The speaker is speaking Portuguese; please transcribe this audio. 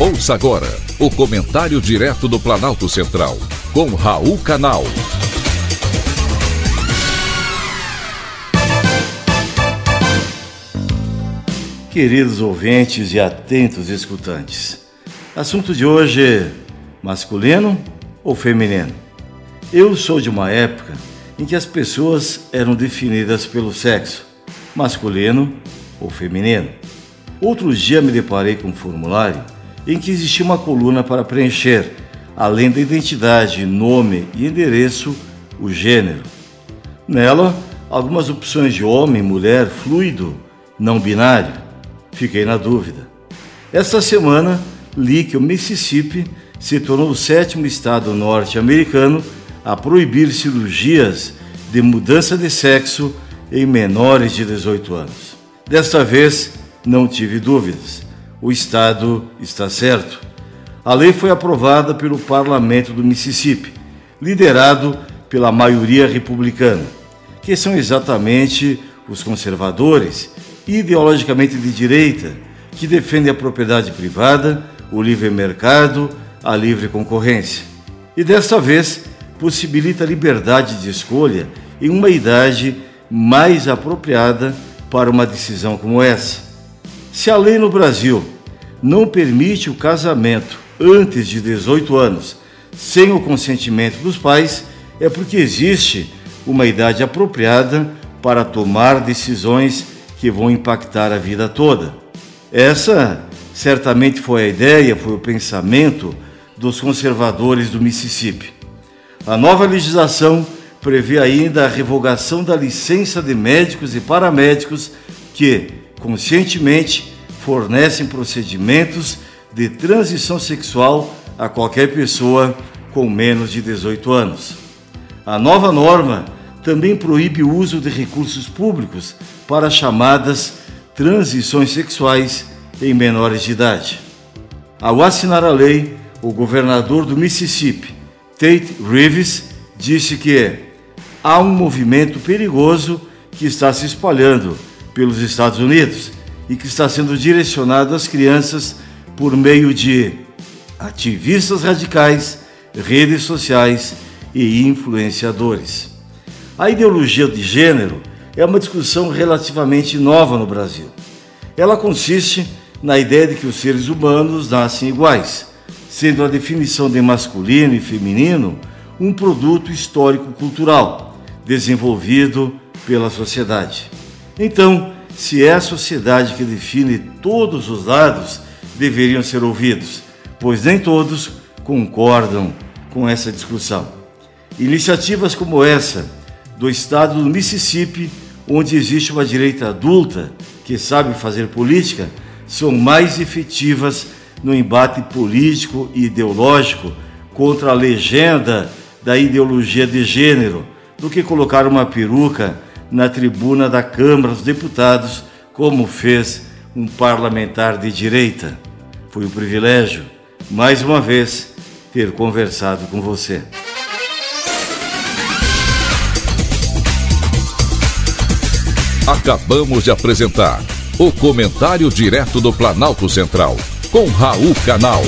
Ouça agora o comentário direto do Planalto Central, com Raul Canal. Queridos ouvintes e atentos escutantes, assunto de hoje: masculino ou feminino? Eu sou de uma época em que as pessoas eram definidas pelo sexo, masculino ou feminino. Outro dia me deparei com um formulário em que existia uma coluna para preencher, além da identidade, nome e endereço, o gênero. Nela, algumas opções de homem, mulher, fluido, não binário. Fiquei na dúvida. Esta semana, li que o Mississippi se tornou o sétimo estado norte-americano a proibir cirurgias de mudança de sexo em menores de 18 anos. Desta vez, não tive dúvidas o Estado está certo. A lei foi aprovada pelo Parlamento do Mississippi, liderado pela maioria republicana, que são exatamente os conservadores, ideologicamente de direita, que defendem a propriedade privada, o livre mercado, a livre concorrência. E desta vez possibilita a liberdade de escolha em uma idade mais apropriada para uma decisão como essa. Se a lei no Brasil não permite o casamento antes de 18 anos sem o consentimento dos pais, é porque existe uma idade apropriada para tomar decisões que vão impactar a vida toda. Essa certamente foi a ideia, foi o pensamento dos conservadores do Mississippi. A nova legislação prevê ainda a revogação da licença de médicos e paramédicos que, conscientemente, fornecem procedimentos de transição sexual a qualquer pessoa com menos de 18 anos. A nova norma também proíbe o uso de recursos públicos para chamadas transições sexuais em menores de idade. Ao assinar a lei, o governador do Mississippi, Tate Reeves, disse que há um movimento perigoso que está se espalhando pelos Estados Unidos e que está sendo direcionado às crianças por meio de ativistas radicais, redes sociais e influenciadores. A ideologia de gênero é uma discussão relativamente nova no Brasil. Ela consiste na ideia de que os seres humanos nascem iguais, sendo a definição de masculino e feminino um produto histórico-cultural desenvolvido pela sociedade. Então, se é a sociedade que define todos os lados, deveriam ser ouvidos, pois nem todos concordam com essa discussão. Iniciativas como essa, do estado do Mississippi, onde existe uma direita adulta que sabe fazer política, são mais efetivas no embate político e ideológico contra a legenda da ideologia de gênero do que colocar uma peruca na tribuna da Câmara dos Deputados, como fez um parlamentar de direita. Foi um privilégio, mais uma vez, ter conversado com você. Acabamos de apresentar o Comentário Direto do Planalto Central, com Raul Canal.